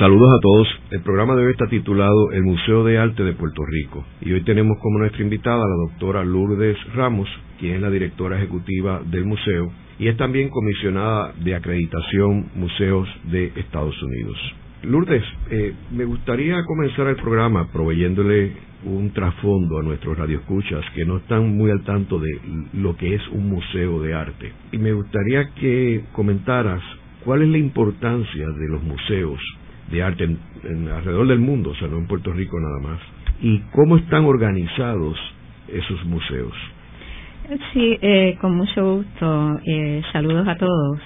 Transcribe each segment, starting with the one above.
Saludos a todos. El programa de hoy está titulado El Museo de Arte de Puerto Rico y hoy tenemos como nuestra invitada a la doctora Lourdes Ramos, quien es la directora ejecutiva del museo y es también comisionada de acreditación Museos de Estados Unidos. Lourdes, eh, me gustaría comenzar el programa proveyéndole un trasfondo a nuestros radioescuchas que no están muy al tanto de lo que es un museo de arte. Y me gustaría que comentaras cuál es la importancia de los museos de arte en, alrededor del mundo, o sea, no en Puerto Rico nada más, y cómo están organizados esos museos. Sí, eh, con mucho gusto. Eh, saludos a todos.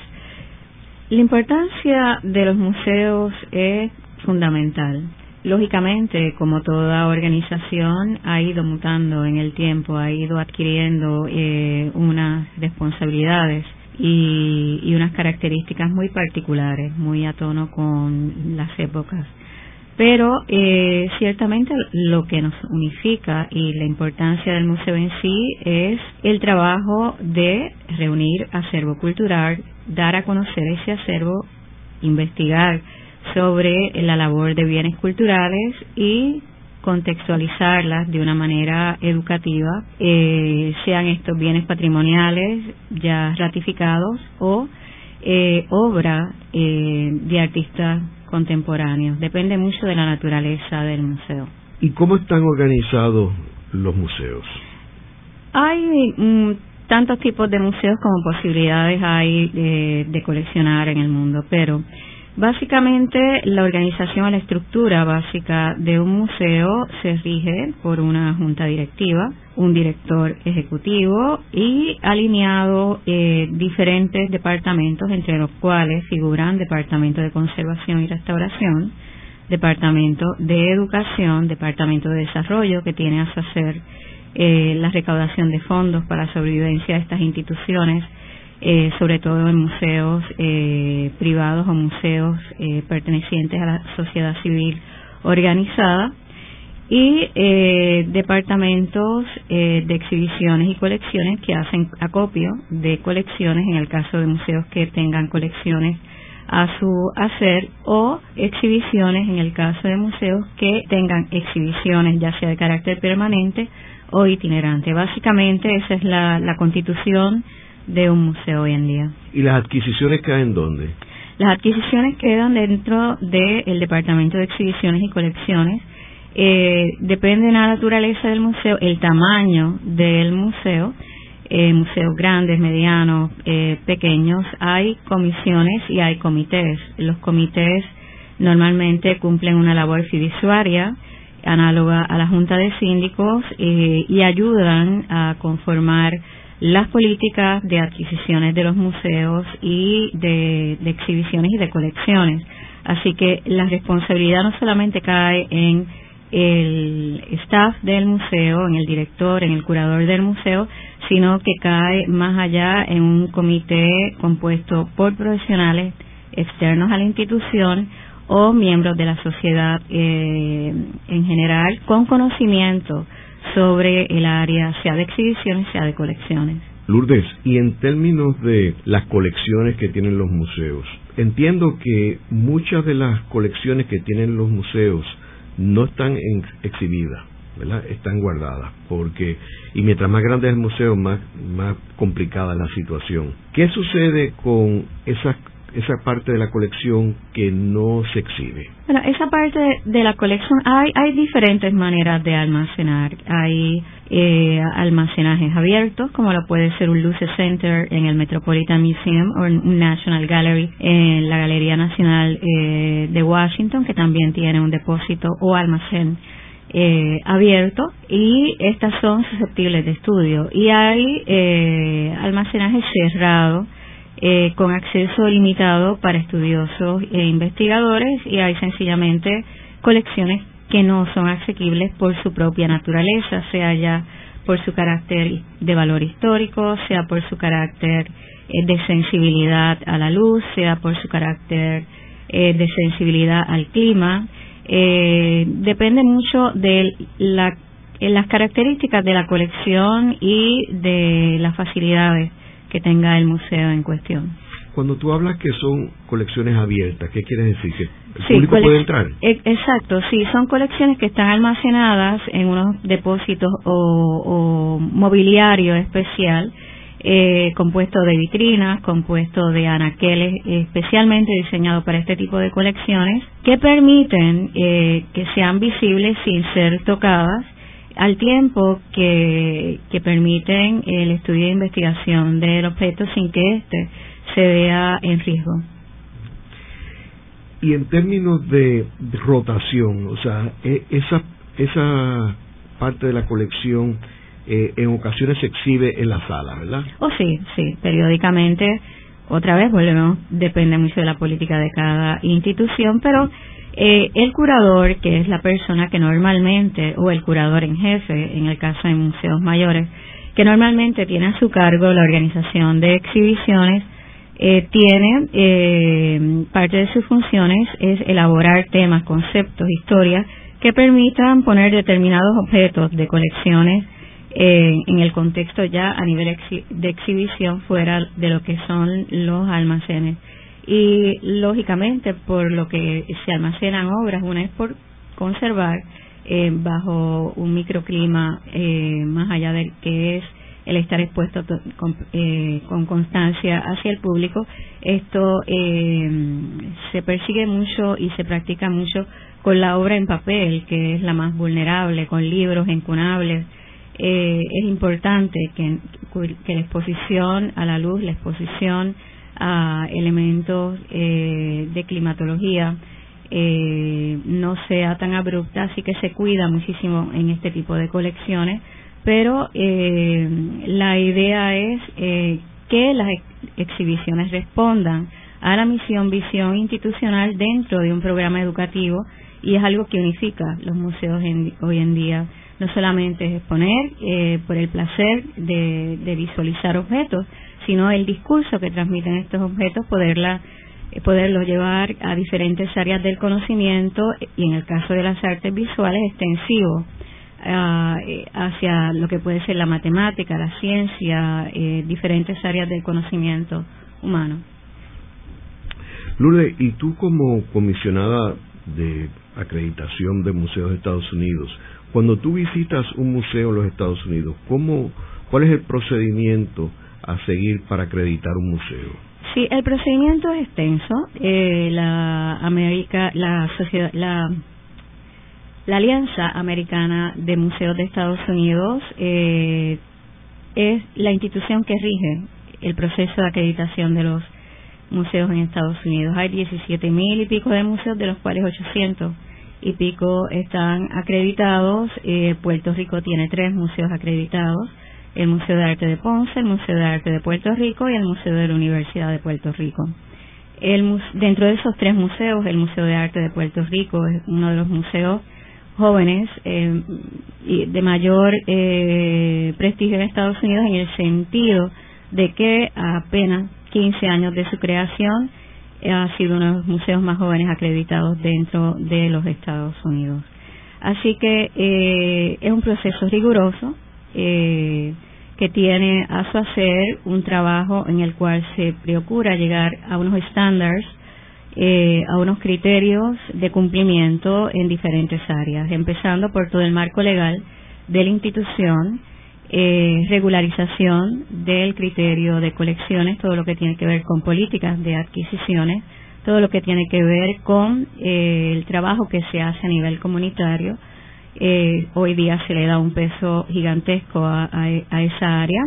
La importancia de los museos es fundamental. Lógicamente, como toda organización, ha ido mutando en el tiempo, ha ido adquiriendo eh, unas responsabilidades y, y unas características muy particulares, muy a tono con las épocas. Pero eh, ciertamente lo que nos unifica y la importancia del museo en sí es el trabajo de reunir acervo cultural, dar a conocer ese acervo, investigar sobre la labor de bienes culturales y contextualizarlas de una manera educativa, eh, sean estos bienes patrimoniales ya ratificados o eh, obra eh, de artistas contemporáneos. Depende mucho de la naturaleza del museo. ¿Y cómo están organizados los museos? Hay mm, tantos tipos de museos como posibilidades hay eh, de coleccionar en el mundo, pero Básicamente, la organización, la estructura básica de un museo se rige por una junta directiva, un director ejecutivo y alineado eh, diferentes departamentos, entre los cuales figuran Departamento de Conservación y Restauración, Departamento de Educación, Departamento de Desarrollo, que tiene a su hacer eh, la recaudación de fondos para la sobrevivencia de estas instituciones, eh, sobre todo en museos eh, privados o museos eh, pertenecientes a la sociedad civil organizada y departamentos de exhibiciones y colecciones que hacen acopio de colecciones en el caso de museos que tengan colecciones a su hacer o exhibiciones en el caso de museos que tengan exhibiciones ya sea de carácter permanente o itinerante. Básicamente esa es la constitución de un museo hoy en día. ¿Y las adquisiciones quedan dónde? Las adquisiciones quedan dentro del Departamento de Exhibiciones y Colecciones. Eh, depende de la naturaleza del museo, el tamaño del museo, eh, museos grandes, medianos, eh, pequeños, hay comisiones y hay comités. Los comités normalmente cumplen una labor fiduciaria análoga a la Junta de Síndicos eh, y ayudan a conformar las políticas de adquisiciones de los museos y de, exhibiciones y de colecciones. Así que la responsabilidad no solamente cae en el staff del museo, en el director, en el curador del museo, sino que cae más allá en un comité compuesto por profesionales externos a la institución o miembros de la sociedad eh, en general con conocimiento sobre el área, sea de exhibiciones, sea de colecciones. Lourdes, y en términos de las colecciones que tienen los museos, entiendo que muchas de las colecciones que tienen los museos no están exhibidas, ¿verdad? Están guardadas, porque y mientras más grande es el museo, más más complicada la situación. ¿Qué sucede con esas esa parte de la colección que no se exhibe? Bueno, esa parte de la colección hay, hay diferentes maneras de almacenar. Hay eh, almacenajes abiertos, como lo puede ser un Luce Center en el Metropolitan Museum o un National Gallery en la Galería Nacional eh, de Washington, que también tiene un depósito o almacén eh, abierto y estas son susceptibles de estudio. Y hay eh, almacenaje cerrado eh, con acceso limitado para estudiosos e investigadores y hay sencillamente colecciones que no son asequibles por su propia naturaleza, sea ya por su carácter de valor histórico, sea por su carácter eh, de sensibilidad a la luz, sea por su carácter eh, de sensibilidad al clima. Eh, depende mucho de las características de la colección y de las facilidades que tenga el museo en cuestión. Cuando tú hablas que son colecciones abiertas, ¿qué quieres decir? ¿Que el público puede entrar? E, exacto, sí, son colecciones que están almacenadas en unos depósitos o, mobiliario especial, eh, compuesto de vitrinas, compuesto de anaqueles especialmente diseñados para este tipo de colecciones, que permiten eh, que sean visibles sin ser tocadas al tiempo que, que permiten el estudio e investigación del objeto sin que éste se vea en riesgo. Y en términos de, rotación, o sea, e, esa, esa parte de la colección eh, en ocasiones se exhibe en la sala, ¿verdad? Oh, sí, sí, periódicamente. Otra vez volvemos, depende mucho de la política de cada institución, pero eh, el curador, que es la persona que normalmente, o el curador en jefe, en el caso de museos mayores, que normalmente tiene a su cargo la organización de exhibiciones, eh, tiene eh, parte de sus funciones es elaborar temas, conceptos, historias que permitan poner determinados objetos de colecciones en el contexto ya a nivel de exhibición fuera de lo que son los almacenes y lógicamente por lo que se almacenan obras, una es por conservar eh, bajo un microclima eh, más allá del que es el estar expuesto eh, con, constancia hacia el público, esto se persigue mucho y se practica mucho con la obra en papel, que es la más vulnerable, con libros encunables. es importante que, que la exposición a la luz, la exposición a elementos eh, de climatología eh, no sea tan abrupta, así que se cuida muchísimo en este tipo de colecciones, pero eh, la idea es que las exhibiciones respondan a la misión, visión institucional dentro de un programa educativo y es algo que unifica los museos hoy en día. No solamente es exponer por el placer de visualizar objetos, sino el discurso que transmiten estos objetos, poderla eh, poderlo llevar a diferentes áreas del conocimiento y en el caso de las artes visuales extensivo ah, eh, hacia lo que puede ser la matemática, la ciencia, eh, diferentes áreas del conocimiento humano. Lourdes, y tú como comisionada de acreditación de museos de Estados Unidos, cuando tú visitas un museo en los Estados Unidos, ¿cómo, ¿cuál es el procedimiento a seguir para acreditar un museo? Sí, el procedimiento es extenso. Eh, la América, la sociedad, la, Alianza Americana de Museos de Estados Unidos eh, es la institución que rige el proceso de acreditación de los museos en Estados Unidos. Hay 17 mil y pico de museos, de los cuales 800 y pico están acreditados. Eh, Puerto Rico tiene tres museos acreditados el Museo de Arte de Ponce, el Museo de Arte de Puerto Rico y el Museo de la Universidad de Puerto Rico. El, dentro de esos tres museos, el Museo de Arte de Puerto Rico es uno de los museos jóvenes eh, y de mayor eh, prestigio en Estados Unidos en el sentido de que apenas 15 años de su creación eh, ha sido uno de los museos más jóvenes acreditados dentro de los Estados Unidos. Así que es un proceso riguroso, eh, que tiene a su hacer un trabajo en el cual se procura llegar a unos estándares, eh, a unos criterios de cumplimiento en diferentes áreas, empezando por todo el marco legal de la institución, eh, regularización del criterio de colecciones, todo lo que tiene que ver con políticas de adquisiciones, todo lo que tiene que ver con eh, el trabajo que se hace a nivel comunitario, eh, hoy día se le da un peso gigantesco a, esa área.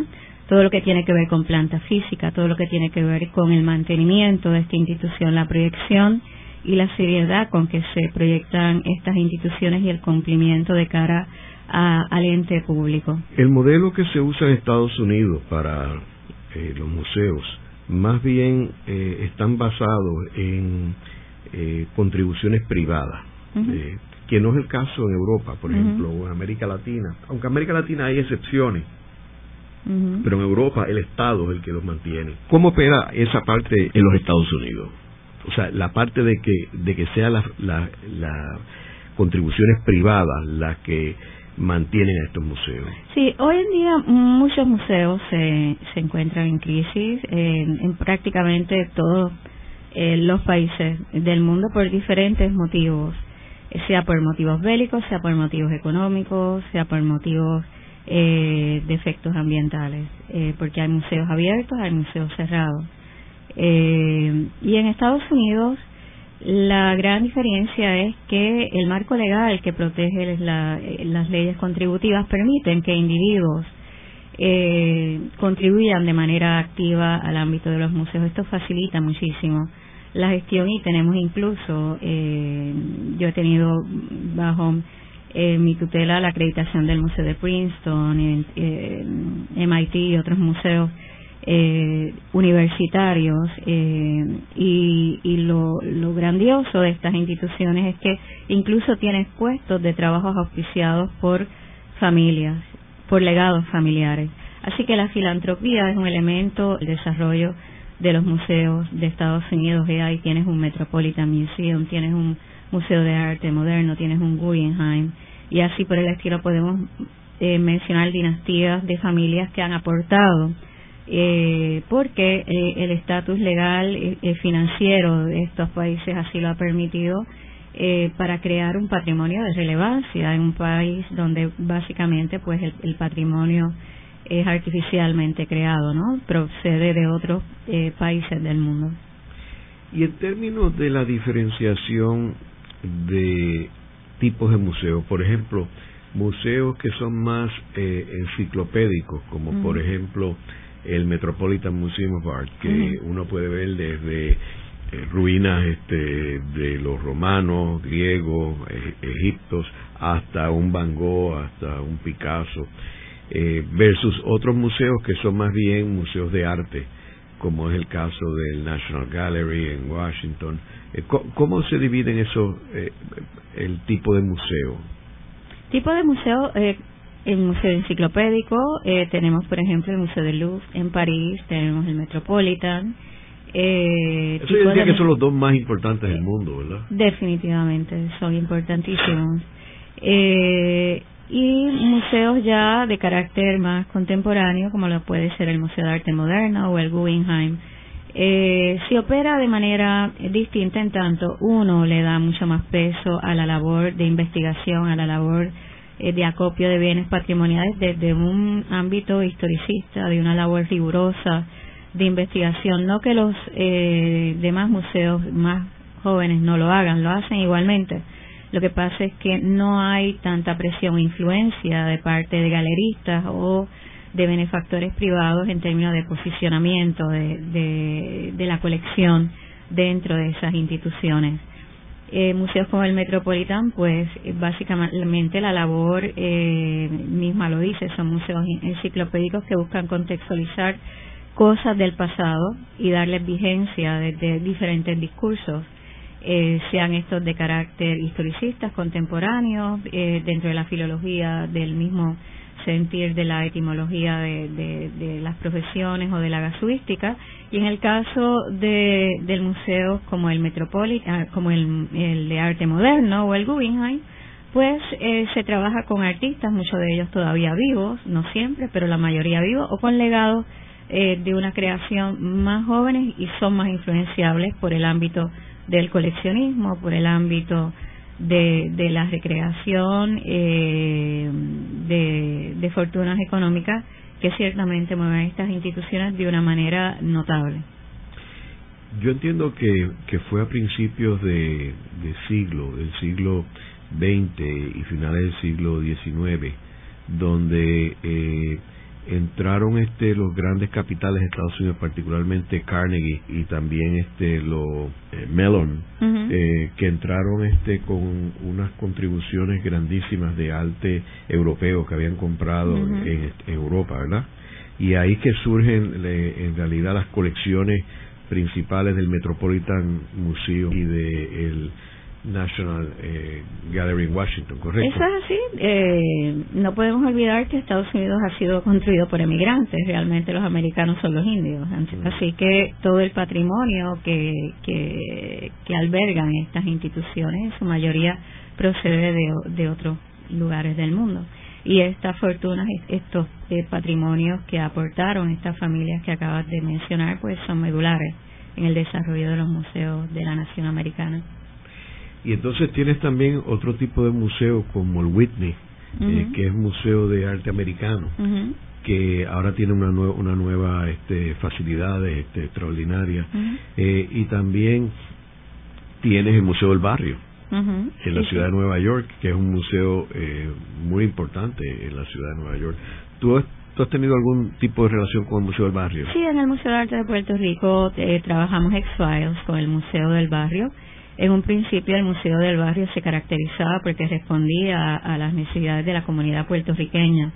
Todo lo que tiene que ver con planta física, todo lo que tiene que ver con el mantenimiento de esta institución, la proyección y la seriedad con que se proyectan estas instituciones y el cumplimiento de cara al ente público. El modelo que se usa en Estados Unidos para eh, los museos más bien eh, están basados en contribuciones privadas que no es el caso en Europa, por ejemplo, o en América Latina. Aunque en América Latina hay excepciones, pero en Europa el Estado es el que los mantiene. ¿Cómo opera esa parte en los Estados Unidos? O sea, la parte de que, de que sean las la, contribuciones privadas las que mantienen a estos museos. Sí, hoy en día muchos museos se, se encuentran en crisis en, prácticamente todos eh, los países del mundo por diferentes motivos, sea por motivos bélicos, sea por motivos económicos, sea por motivos eh, de efectos ambientales, eh, porque hay museos abiertos, hay museos cerrados. Eh, y en Estados Unidos la gran diferencia es que el marco legal que protege las leyes contributivas permiten que individuos eh, contribuyan de manera activa al ámbito de los museos. Esto facilita muchísimo la gestión y tenemos incluso, eh, yo he tenido bajo eh, mi tutela la acreditación del Museo de Princeton, en, MIT y otros museos eh, universitarios eh, y, y lo, lo, grandioso de estas instituciones es que incluso tienen puestos de trabajos auspiciados por familias, por legados familiares. Así que la filantropía es un elemento del desarrollo de los museos de Estados Unidos. ahí tienes un Metropolitan Museum, tienes un Museo de Arte Moderno, tienes un Guggenheim y así por el estilo podemos eh, mencionar dinastías de familias que han aportado eh, porque eh, el estatus legal y eh, financiero de estos países así lo ha permitido eh, para crear un patrimonio de relevancia en un país donde básicamente pues el, patrimonio es artificialmente creado, ¿no? Procede de otros eh, países del mundo. Y en términos de la diferenciación de tipos de museos, por ejemplo, museos que son más eh, enciclopédicos, como por ejemplo el Metropolitan Museum of Art, que uno puede ver desde eh, ruinas este, de los romanos, griegos, e, egiptos, hasta un Van Gogh, hasta un Picasso, eh, versus otros museos que son más bien museos de arte, como es el caso del National Gallery en Washington. Eh, ¿Cómo se dividen esos, el tipo de museo? Tipo de museo, el Museo Enciclopédico, eh, tenemos por ejemplo el Museo del Louvre en París, tenemos el Metropolitan. Eh, Eso yo diría que son los dos más importantes del mundo, ¿verdad? Definitivamente, son importantísimos. Eh, y museos ya de carácter más contemporáneo, como lo puede ser el Museo de Arte Moderno o el Guggenheim. Eh, se opera de manera distinta en tanto uno le da mucho más peso a la labor de investigación, a la labor eh, de acopio de bienes patrimoniales desde un ámbito historicista, de una labor rigurosa de investigación. No que los eh, demás museos más jóvenes no lo hagan, lo hacen igualmente. Lo que pasa es que no hay tanta presión o influencia de parte de galeristas o de benefactores privados en términos de posicionamiento de la colección dentro de esas instituciones. Eh, museos como el Metropolitan, pues básicamente la labor eh, misma lo dice, son museos enciclopédicos que buscan contextualizar cosas del pasado y darles vigencia desde diferentes discursos, eh, sean estos de carácter historicistas, contemporáneos, eh, dentro de la filología del mismo sentir de la etimología de, las profesiones o de la casuística. Y en el caso de, del museo como el Metropolitan, ah, como el, el de arte moderno o el Guggenheim, pues eh, se trabaja con artistas, muchos de ellos todavía vivos, no siempre, pero la mayoría vivos, o con legados eh, de una creación más jóvenes y son más influenciables por el ámbito del coleccionismo, por el ámbito de, de la recreación eh, de, fortunas económicas que ciertamente mueven estas instituciones de una manera notable. Yo entiendo que, que fue a principios de siglo, del siglo XX y finales del siglo XIX, donde eh, entraron este los grandes capitales de Estados Unidos particularmente Carnegie y también este los eh, Mellon eh, que entraron este con unas contribuciones grandísimas de arte europeo que habían comprado en, Europa verdad y ahí que surgen en realidad las colecciones principales del Metropolitan Museum y de el National eh, Gallery en Washington, ¿correcto? Eso es así. Eh, no podemos olvidar que Estados Unidos ha sido construido por emigrantes. Realmente los americanos son los indios. Así que todo el patrimonio que, que, que albergan estas instituciones, en su mayoría procede de, de otros lugares del mundo. Y estas fortunas, estos eh, patrimonios que aportaron estas familias que acabas de mencionar, pues son medulares en el desarrollo de los museos de la nación americana. Y entonces tienes también otro tipo de museo como el Whitney, eh, que es Museo de Arte Americano, que ahora tiene una, una nueva este, facilidades este, extraordinarias. Eh, y también tienes el Museo del Barrio, en la ciudad de Nueva York, que es un museo eh, muy importante en la ciudad de Nueva York. ¿Tú, has tenido algún tipo de relación con el Museo del Barrio? Sí, en el Museo de Arte de Puerto Rico trabajamos X-Files con el Museo del Barrio en un principio el Museo del Barrio se caracterizaba porque respondía a, las necesidades de la comunidad puertorriqueña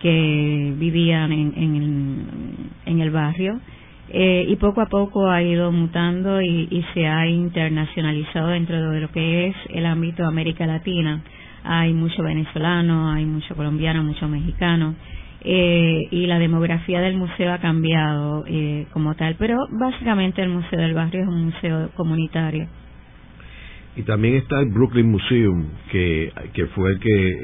que vivían en, el barrio eh, y poco a poco ha ido mutando y, se ha internacionalizado dentro de lo que es el ámbito de América Latina. Hay mucho venezolano, hay mucho colombiano, mucho mexicano. Eh, y la demografía del museo ha cambiado eh, como tal, pero básicamente el Museo del Barrio es un museo comunitario y también está el Brooklyn Museum, que, que fue el que eh,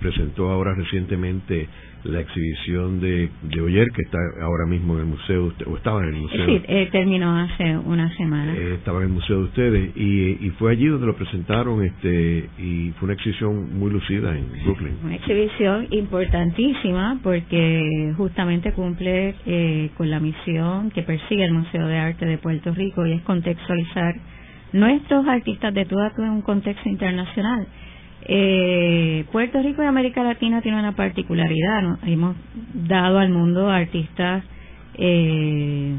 presentó ahora recientemente la exhibición de, de Oyer, que está ahora mismo en el museo, o estaba en el museo. Sí, eh, terminó hace una semana. Eh, estaba en el museo de ustedes y, y fue allí donde lo presentaron este y fue una exhibición muy lucida en Brooklyn. Una exhibición importantísima porque justamente cumple con la misión que persigue el Museo de Arte de Puerto Rico y es contextualizar nuestros artistas de todo un contexto internacional. Eh, Puerto Rico y América Latina tienen una particularidad, hemos dado al mundo artistas eh,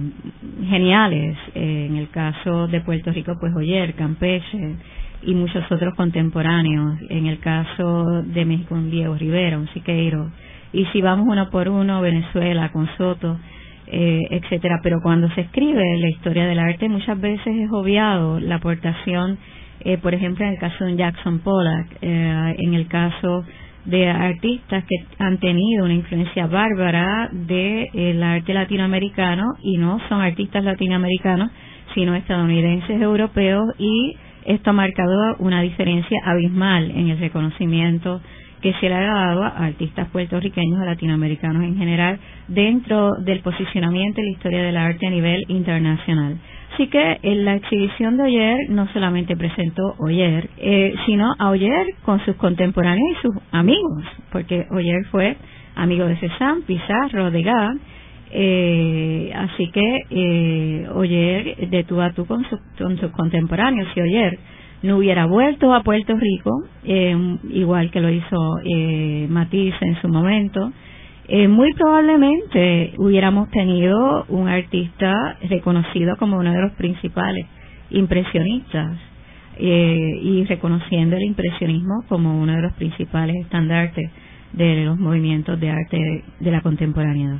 geniales, eh, en el caso de Puerto Rico pues Oyer, Campeche y muchos otros contemporáneos, en el caso de México un Diego Rivera, un Siqueiro, y si vamos uno por uno, Venezuela con Soto, eh, etcétera. Pero cuando se escribe la historia del arte, muchas veces es obviado la aportación, eh, por ejemplo, en el caso de Jackson Pollock, eh, en el caso de artistas que han tenido una influencia bárbara del el arte latinoamericano y no son artistas latinoamericanos, sino estadounidenses, europeos y esto ha marcado una diferencia abismal en el reconocimiento que se le ha dado a artistas puertorriqueños, a latinoamericanos en general, dentro del posicionamiento y la historia del arte a nivel internacional. Así que en la exhibición de Oyer no solamente presentó Oyer, eh, sino a Oyer con sus contemporáneos y sus amigos, porque Oyer fue amigo de Cézanne, Pizarro, Degas, eh, así que eh, Oyer de tú a tú con, con sus contemporáneos y Oyer no hubiera vuelto a Puerto Rico, eh, igual que lo hizo eh, Matisse en su momento, eh, muy probablemente hubiéramos tenido un artista reconocido como uno de los principales impresionistas eh, y reconociendo el impresionismo como uno de los principales estandartes de los movimientos de arte de la contemporaneidad.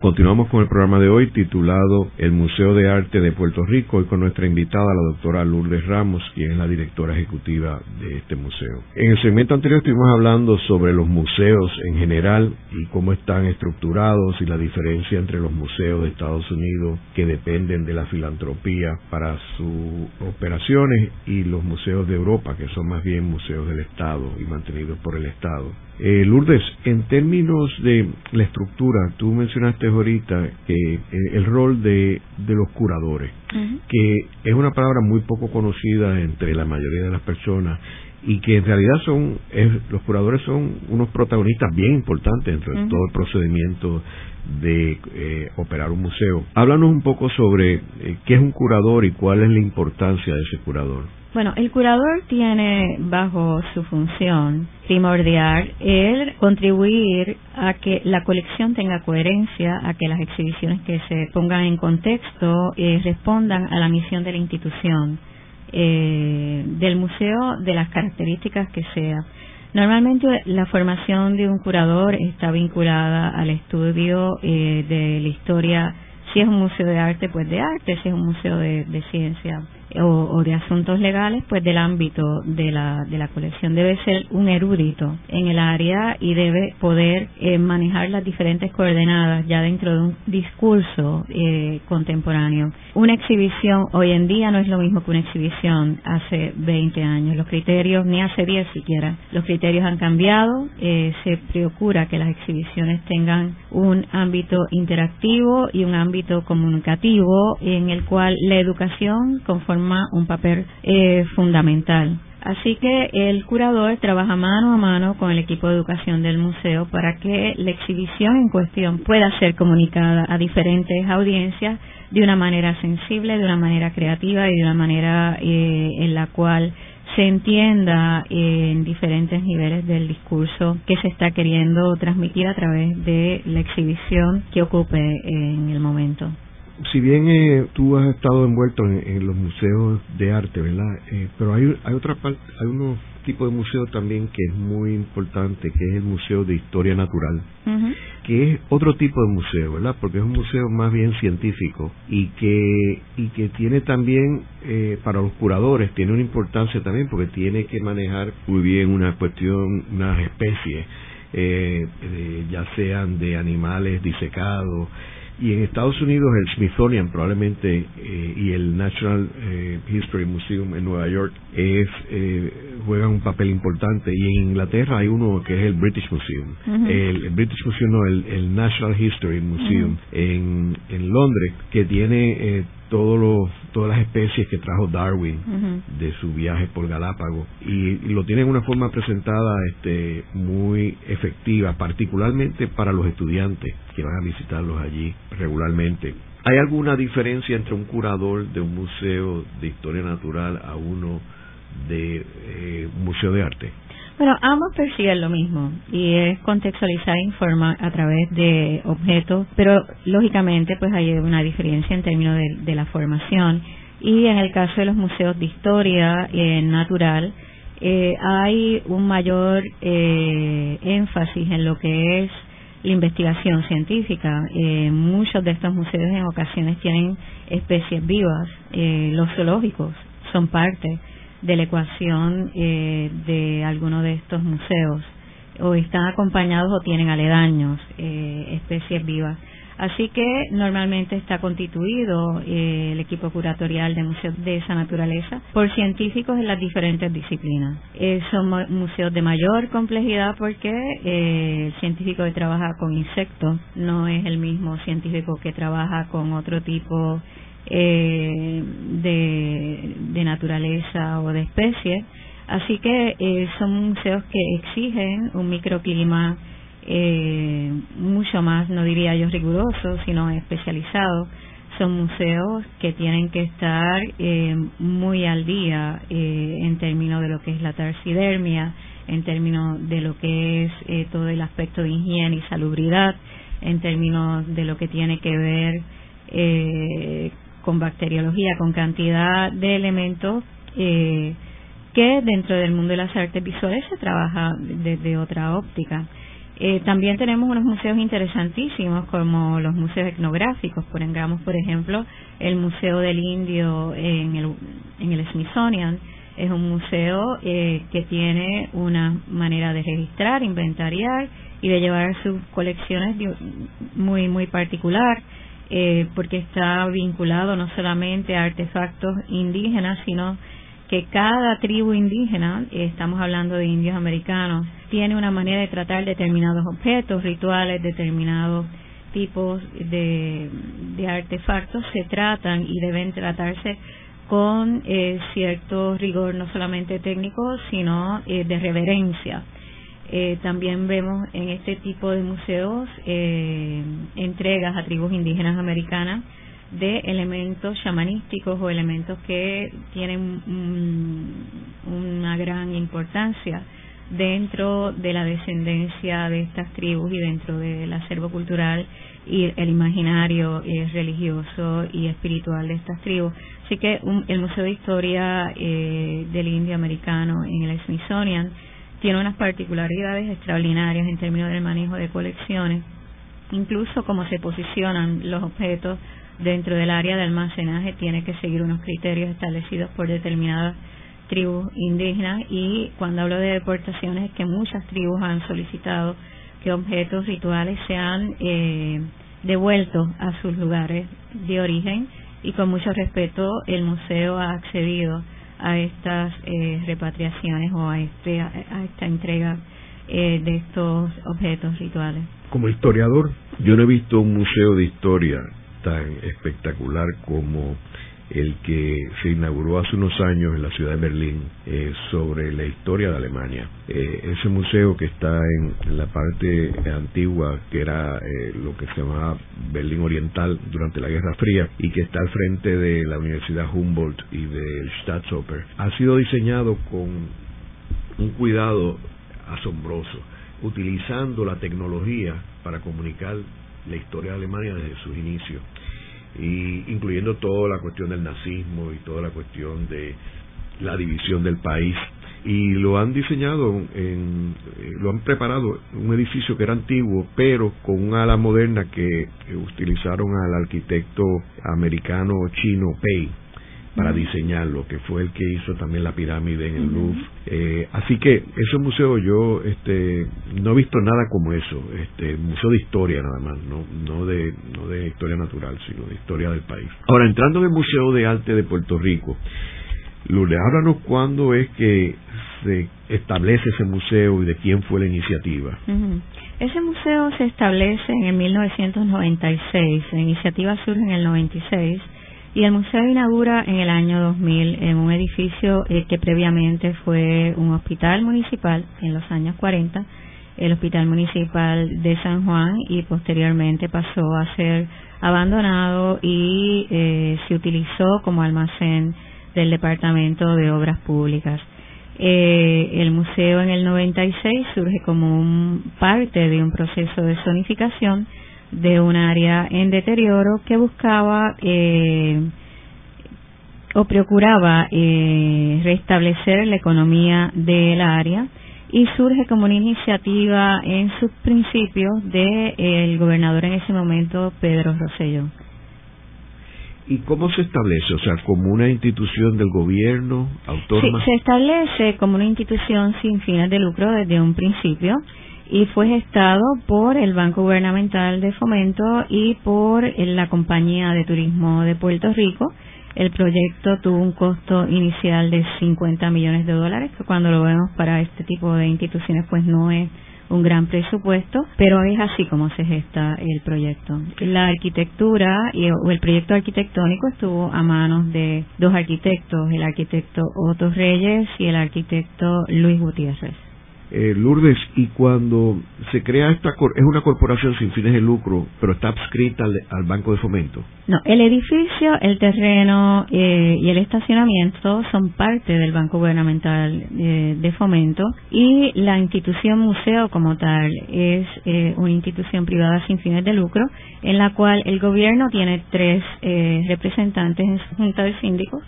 Continuamos con el programa de hoy titulado El Museo de Arte de Puerto Rico y con nuestra invitada, la doctora Lourdes Ramos, quien es la directora ejecutiva de este museo. En el segmento anterior estuvimos hablando sobre los museos en general y cómo están estructurados y la diferencia entre los museos de Estados Unidos que dependen de la filantropía para sus operaciones y los museos de Europa que son más bien museos del Estado y mantenidos por el Estado. Eh, Lourdes, en términos de la estructura, tú mencionaste ahorita que eh, el rol de, los curadores, que es una palabra muy poco conocida entre la mayoría de las personas y que en realidad son los curadores son unos protagonistas bien importantes dentro de todo el procedimiento de eh, operar un museo. Háblanos un poco sobre qué es un curador y cuál es la importancia de ese curador. Bueno, el curador tiene bajo su función primordial el contribuir a que la colección tenga coherencia, a que las exhibiciones que se pongan en contexto eh, respondan a la misión de la institución, eh, del museo, de las características que sea. Normalmente la formación de un curador está vinculada al estudio eh, de la historia, si es un museo de arte, pues de arte, si es un museo de, de ciencia o, de asuntos legales, pues del ámbito de la, de la colección. Debe ser un erudito en el área y debe poder eh, manejar las diferentes coordenadas ya dentro de un discurso eh, contemporáneo. Una exhibición hoy en día no es lo mismo que una exhibición hace 20 años. Los criterios, ni hace 10 siquiera, los criterios han cambiado. Eh, se procura que las exhibiciones tengan un ámbito interactivo y un ámbito comunicativo en el cual la educación conforme un papel eh, fundamental. Así que el curador trabaja mano a mano con el equipo de educación del museo para que la exhibición en cuestión pueda ser comunicada a diferentes audiencias de una manera sensible, de una manera creativa y de una manera eh, en la cual se entienda eh, en diferentes niveles del discurso que se está queriendo transmitir a través de la exhibición que ocupe en el momento si bien eh, tú has estado envuelto en, los museos de arte, ¿verdad? Eh, pero hay, hay otra parte, hay unos tipos de museos también que es muy importante, que es el Museo de Historia Natural, que es otro tipo de museo, ¿verdad? Porque es un museo más bien científico y que, y que tiene también, eh, para los curadores, tiene una importancia también porque tiene que manejar muy bien una cuestión, unas especies, ya sean de animales disecados, y en Estados Unidos el Smithsonian probablemente eh, y el National eh, History Museum en Nueva York es eh, juegan un papel importante. Y en Inglaterra hay uno que es el British Museum. El, British Museum no el, National History Museum en, en Londres que tiene todos los, todas las especies que trajo Darwin de su viaje por Galápagos y, lo tienen de una forma presentada este, muy efectiva, particularmente para los estudiantes que van a visitarlos allí regularmente. ¿Hay alguna diferencia entre un curador de un museo de historia natural a uno de eh, un museo de arte? Bueno, ambos persiguen lo mismo y es contextualizar e informar a través de objetos, pero lógicamente pues hay una diferencia en términos de, la formación y en el caso de los museos de historia eh, natural eh, hay un mayor eh, énfasis en lo que es la investigación científica. muchos de estos museos en ocasiones tienen especies vivas, los zoológicos son parte de la ecuación eh, de alguno de estos museos o están acompañados o tienen aledaños, eh, especies vivas. Así que normalmente está constituido eh, el equipo curatorial de museos de esa naturaleza por científicos en las diferentes disciplinas. son museos de mayor complejidad porque el científico que trabaja con insectos no es el mismo científico que trabaja con otro tipo eh, de, naturaleza o de especie. Así que eh, son museos que exigen un microclima eh, mucho más, no diría yo riguroso, sino especializado. Son museos que tienen que estar eh, muy al día eh, en términos de lo que es la taxidermia, en términos de lo que es eh, todo el aspecto de higiene y salubridad, en términos de lo que tiene que ver eh, con bacteriología, con cantidad de elementos eh, que dentro del mundo de las artes visuales se trabaja desde otra óptica. Eh, también tenemos unos museos interesantísimos como los museos etnográficos, pongamos por ejemplo el Museo del Indio en el, en el Smithsonian, es un museo eh, que tiene una manera de registrar, inventariar y de llevar sus colecciones muy muy particular eh, porque está vinculado no solamente a artefactos indígenas, sino que cada tribu indígena, eh, estamos hablando de indios americanos, tiene una manera de tratar determinados objetos, rituales, determinados tipos de, artefactos, se tratan y deben tratarse con eh, cierto rigor no solamente técnico, sino de reverencia eh, también vemos en este tipo de museos eh, entregas a tribus indígenas americanas de elementos chamanísticos o elementos que tienen una gran importancia dentro de la descendencia de estas tribus y dentro del acervo cultural y el imaginario religioso y espiritual de estas tribus. Así que el Museo de Historia eh, del Indio Americano en el Smithsonian tiene unas particularidades extraordinarias en términos del manejo de colecciones, incluso cómo se posicionan los objetos dentro del área de almacenaje tiene que seguir unos criterios establecidos por determinadas tribus indígenas y cuando hablo de deportaciones es que muchas tribus han solicitado que objetos rituales sean eh, devueltos a sus lugares de origen y con mucho respeto el museo ha accedido a estas eh, repatriaciones o a, este, esta entrega eh, de estos objetos rituales. Como historiador, yo no he visto un museo de historia tan espectacular como el que se inauguró hace unos años en la ciudad de Berlín eh, sobre la historia de Alemania. Eh, ese museo que está en, la parte antigua, que era eh, lo que se llamaba Berlín Oriental durante la Guerra Fría y que está al frente de la Universidad Humboldt y del Staatsoper, ha sido diseñado con un cuidado asombroso, utilizando la tecnología para comunicar la historia de Alemania desde sus inicios y incluyendo toda la cuestión del nazismo y toda la cuestión de la división del país. Y lo han diseñado eh, lo han preparado un edificio que era antiguo pero con un ala moderna que utilizaron al arquitecto americano chino Pei para diseñarlo, que fue el que hizo también la pirámide en el Louvre. Eh, así que ese museo yo este, no he visto nada como eso, este museo de historia nada más, no, no, de, no de historia natural, sino de historia del país. Ahora, entrando en el Museo de Arte de Puerto Rico, Lourdes, háblanos cuándo es que se establece ese museo y de quién fue la iniciativa. Ese museo se establece en el 1996, la iniciativa surge en el 96 y el museo inaugura en el año 2000 en un edificio eh, que previamente fue un hospital municipal en los años 40, el Hospital Municipal de San Juan y posteriormente pasó a ser abandonado y eh, se utilizó como almacén del Departamento de Obras Públicas. Eh, el museo en el 96 surge como un parte de un proceso de zonificación de un área en deterioro que buscaba eh, o procuraba eh, restablecer la economía del área y surge como una iniciativa en sus principios del el gobernador en ese momento, Pedro Rosselló. ¿Y cómo se establece? O sea, como una institución del gobierno autónoma. Sí, se establece como una institución sin fines de lucro desde un principio y fue gestado por el Banco Gubernamental de Fomento y por la Compañía de Turismo de Puerto Rico. El proyecto tuvo un costo inicial de 50 millones de dólares, que cuando lo vemos para este tipo de instituciones pues no es un gran presupuesto, pero es así como se gesta el proyecto. La arquitectura o el proyecto arquitectónico estuvo a manos de dos arquitectos, el arquitecto Otto Reyes y el arquitecto Luis Gutiérrez. Eh, Lourdes, y cuando se crea esta, es una corporación sin fines de lucro, pero está adscrita al, Banco de Fomento. No, el edificio, el terreno eh, y el estacionamiento son parte del Banco Gubernamental eh, de Fomento y la institución museo como tal es una institución privada sin fines de lucro en la cual el gobierno tiene tres representantes en su junta de síndicos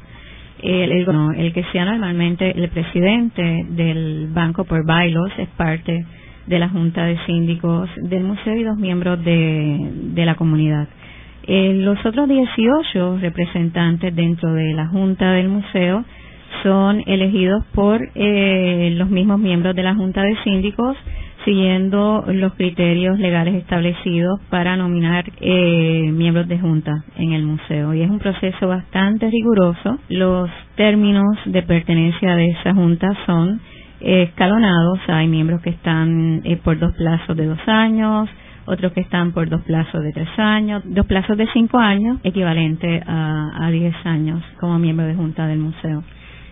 el, que sea normalmente el presidente del banco por bylaws es parte de la junta de síndicos del museo y dos miembros de, de la comunidad. Eh, los otros 18 representantes dentro de la junta del museo son elegidos por eh, los mismos miembros de la junta de síndicos siguiendo los criterios legales establecidos para nominar eh, miembros de junta en el museo. Y es un proceso bastante riguroso. Los términos de pertenencia de esa junta son escalonados. Hay miembros que están eh, por dos plazos de dos años, otros que están por dos plazos de tres años, dos plazos de cinco años, equivalente a diez años como miembro de junta del museo.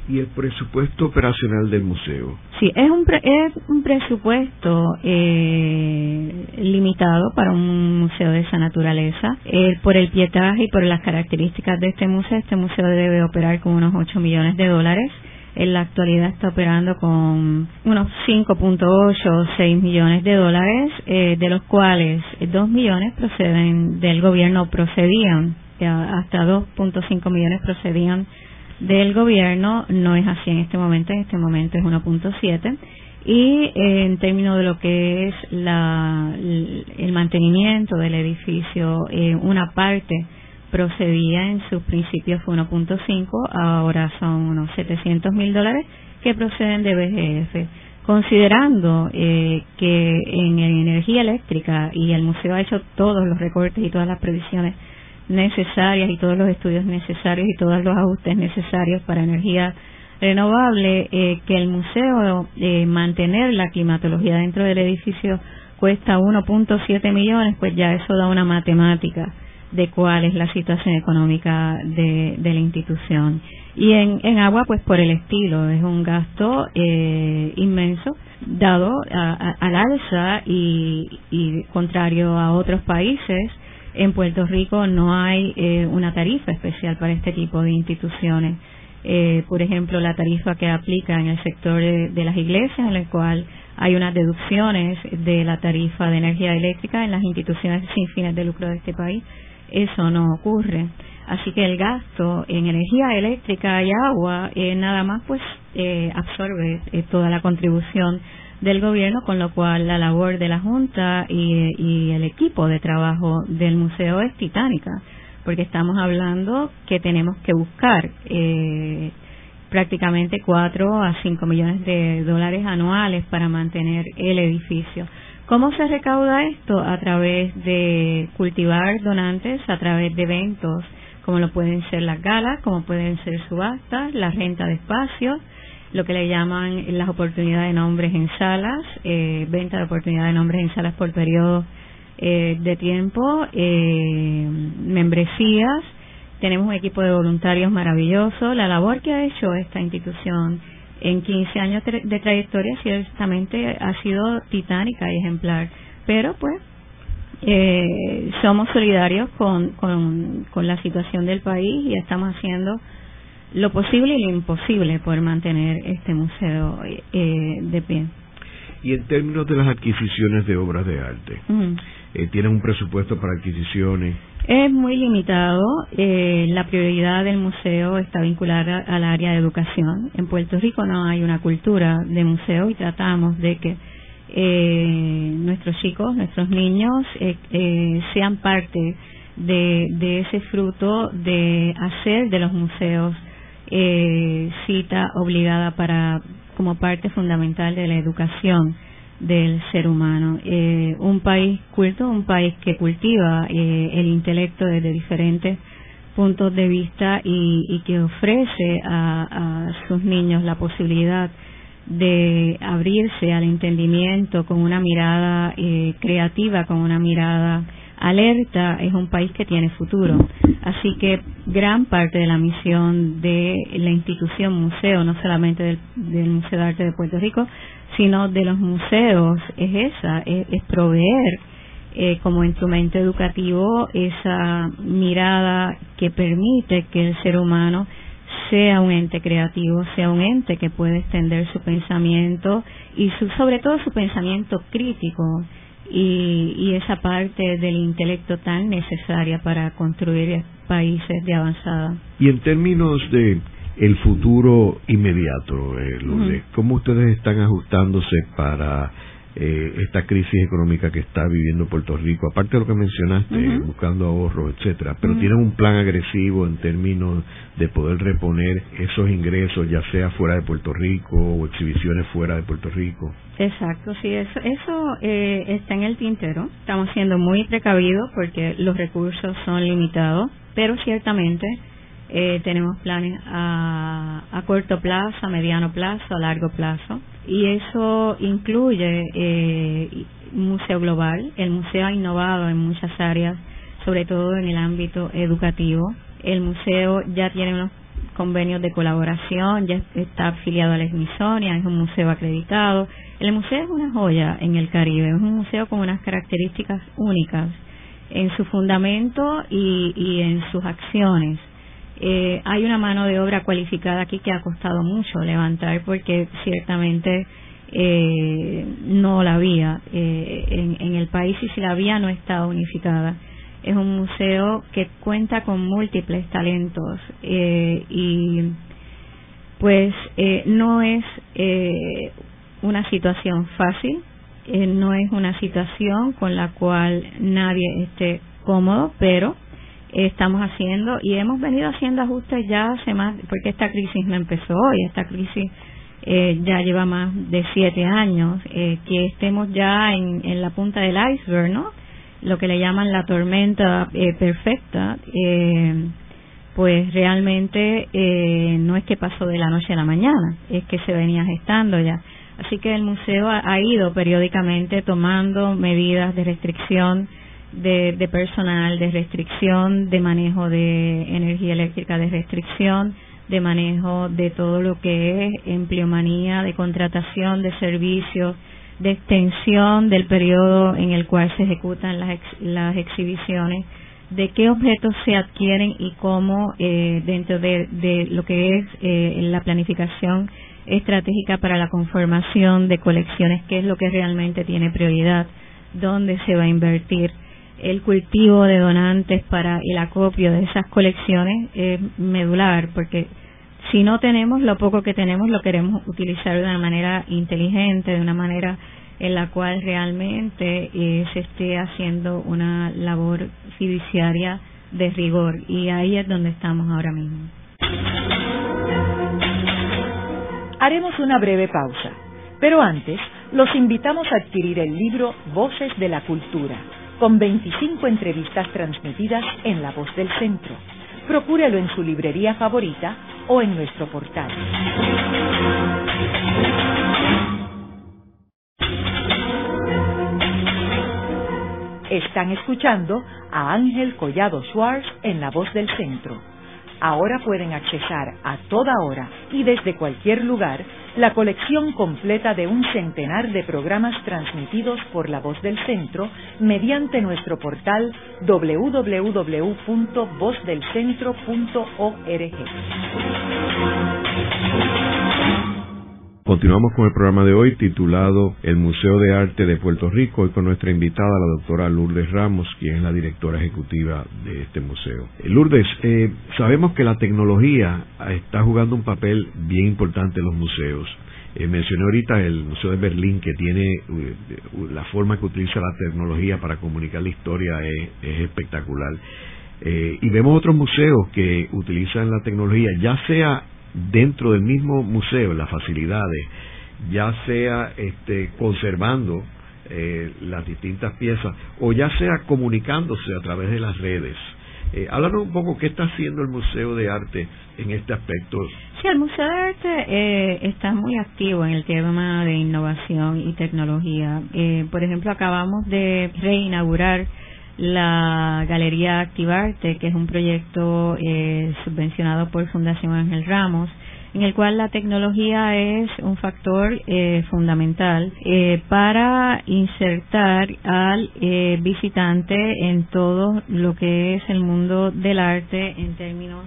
¿Y el presupuesto operacional del museo? Sí, es un, es un presupuesto eh, limitado para un museo de esa naturaleza. Eh, por el pietaje y por las características de este museo, este museo debe operar con unos 8 millones de dólares. En la actualidad está operando con unos 5.8 o 6 millones de dólares, eh, de los cuales 2 millones proceden del gobierno, procedían, hasta 2.5 millones procedían del gobierno no es así en este momento, en este momento es 1.7 y eh, en términos de lo que es la, el mantenimiento del edificio, eh, una parte procedía en sus principios fue 1.5, ahora son unos 700 mil dólares que proceden de BGF. Considerando eh, que en energía eléctrica y el museo ha hecho todos los recortes y todas las previsiones necesarias y todos los estudios necesarios y todos los ajustes necesarios para energía renovable, eh, que el museo eh, mantener la climatología dentro del edificio cuesta 1.7 millones, pues ya eso da una matemática de cuál es la situación económica de, la institución. Y en, en, agua, pues por el estilo, es un gasto eh, inmenso, dado al alza y, y contrario a otros países, en Puerto Rico no hay eh, una tarifa especial para este tipo de instituciones. Eh, por ejemplo, la tarifa que aplica en el sector de, las iglesias, en el cual hay unas deducciones de la tarifa de energía eléctrica en las instituciones sin fines de lucro de este país, eso no ocurre. Así que el gasto en energía eléctrica y agua eh, nada más pues absorbe toda la contribución del gobierno, con lo cual la labor de la Junta y, el equipo de trabajo del museo es titánica, porque estamos hablando que tenemos que buscar eh, prácticamente 4 a 5 millones de dólares anuales para mantener el edificio. ¿Cómo se recauda esto? A través de cultivar donantes, a través de eventos, como lo pueden ser las galas, como pueden ser subastas, la renta de espacios, lo que le llaman las oportunidades de nombres en salas, eh, venta de oportunidades de nombres en salas por periodo eh, de tiempo, eh, membresías. Tenemos un equipo de voluntarios maravilloso. La labor que ha hecho esta institución en 15 años de trayectoria ciertamente ha sido titánica y ejemplar. Pero pues eh, somos solidarios con, con, con la situación del país y estamos haciendo lo posible y lo imposible por mantener este museo eh, de pie. Y en términos de las adquisiciones de obras de arte, eh, ¿tienen un presupuesto para adquisiciones? Es muy limitado. Eh, la prioridad del museo está vinculada al área de educación. En Puerto Rico no hay una cultura de museo y tratamos de que eh, nuestros chicos, nuestros niños, sean parte de, de ese fruto de hacer de los museos eh, cita obligada para como parte fundamental de la educación del ser humano. Eh, un país culto, un país que cultiva eh, el intelecto desde diferentes puntos de vista y, que ofrece a, sus niños la posibilidad de abrirse al entendimiento con una mirada eh, creativa, con una mirada alerta es un país que tiene futuro. Así que gran parte de la misión de la institución museo, no solamente del, Museo de Arte de Puerto Rico, sino de los museos, es esa, es, proveer eh, como instrumento educativo esa mirada que permite que el ser humano sea un ente creativo, sea un ente que puede extender su pensamiento y su, sobre todo su pensamiento crítico y, esa parte del intelecto tan necesaria para construir países de avanzada. Y en términos de el futuro inmediato, eh, ¿cómo ustedes están ajustándose para eh, esta crisis económica que está viviendo Puerto Rico, aparte de lo que mencionaste, buscando ahorros, etcétera, pero tienen un plan agresivo en términos de poder reponer esos ingresos, ya sea fuera de Puerto Rico o exhibiciones fuera de Puerto Rico. Exacto, sí, eso, eso eh, está en el tintero. Estamos siendo muy precavidos porque los recursos son limitados, pero ciertamente eh, tenemos planes a, corto plazo, a mediano plazo, a largo plazo y eso incluye eh, Museo Global. El museo ha innovado en muchas áreas, sobre todo en el ámbito educativo. El museo ya tiene unos convenios de colaboración, ya está afiliado a la Smithsonian, es un museo acreditado. El museo es una joya en el Caribe, es un museo con unas características únicas en su fundamento y, y en sus acciones. Eh, hay una mano de obra cualificada aquí que ha costado mucho levantar porque ciertamente eh, no la había eh, en, en, el país y si la había no está unificada. Es un museo que cuenta con múltiples talentos eh, y pues eh, no es una situación fácil, no es una situación con la cual nadie esté cómodo, pero estamos haciendo y hemos venido haciendo ajustes ya hace más, porque esta crisis no empezó hoy, esta crisis eh, ya lleva más de siete años, eh, que estemos ya en, en, la punta del iceberg, ¿no? Lo que le llaman la tormenta eh, perfecta, eh, pues realmente eh, no es que pasó de la noche a la mañana, es que se venía gestando ya. Así que el museo ha, ha ido periódicamente tomando medidas de restricción de, de personal, de restricción de manejo de energía eléctrica, de restricción de manejo de todo lo que es empleomanía, de contratación de servicios, de extensión del periodo en el cual se ejecutan las, las exhibiciones, de qué objetos se adquieren y cómo eh, dentro de, de, lo que es eh, la planificación estratégica para la conformación de colecciones, qué es lo que realmente tiene prioridad, dónde se va a invertir el cultivo de donantes para el acopio de esas colecciones es medular, porque si no tenemos lo poco que tenemos, lo queremos utilizar de una manera inteligente, de una manera en la cual realmente eh, se esté haciendo una labor fiduciaria de rigor. Y ahí es donde estamos ahora mismo. Haremos una breve pausa, pero antes los invitamos a adquirir el libro Voces de la Cultura con 25 entrevistas transmitidas en La Voz del Centro. Procúrelo en su librería favorita o en nuestro portal. Están escuchando a Ángel Collado Schwartz en La Voz del Centro. Ahora pueden accesar a toda hora y desde cualquier lugar la colección completa de un centenar de programas transmitidos por La Voz del Centro mediante nuestro portal www.vozdelcentro.org. Continuamos con el programa de hoy titulado El Museo de Arte de Puerto Rico y con nuestra invitada, la doctora Lourdes Ramos, quien es la directora ejecutiva de este museo. Eh, Lourdes, eh, sabemos que la tecnología está jugando un papel bien importante en los museos. Eh, mencioné ahorita el Museo de Berlín que tiene uh, la forma que utiliza la tecnología para comunicar la historia es, es espectacular. Eh, y vemos otros museos que utilizan la tecnología, ya sea dentro del mismo museo, las facilidades, ya sea este, conservando eh, las distintas piezas o ya sea comunicándose a través de las redes. Eh, háblanos un poco qué está haciendo el Museo de Arte en este aspecto. Sí, el Museo de Arte eh, está muy activo en el tema de innovación y tecnología. Eh, por ejemplo, acabamos de reinaugurar la Galería Activarte, que es un proyecto eh, subvencionado por Fundación Ángel Ramos, en el cual la tecnología es un factor eh, fundamental eh, para insertar al eh, visitante en todo lo que es el mundo del arte en términos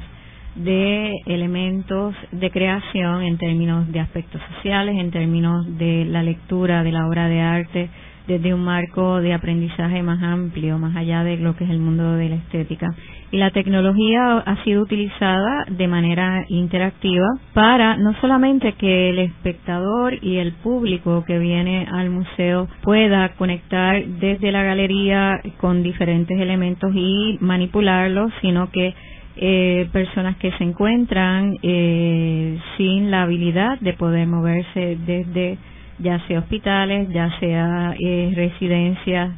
de elementos de creación, en términos de aspectos sociales, en términos de la lectura de la obra de arte, desde un marco de aprendizaje más amplio, más allá de lo que es el mundo de la estética. Y la tecnología ha sido utilizada de manera interactiva para no solamente que el espectador y el público que viene al museo pueda conectar desde la galería con diferentes elementos y manipularlos, sino que eh, personas que se encuentran eh, sin la habilidad de poder moverse desde ya sea hospitales, ya sea eh, residencias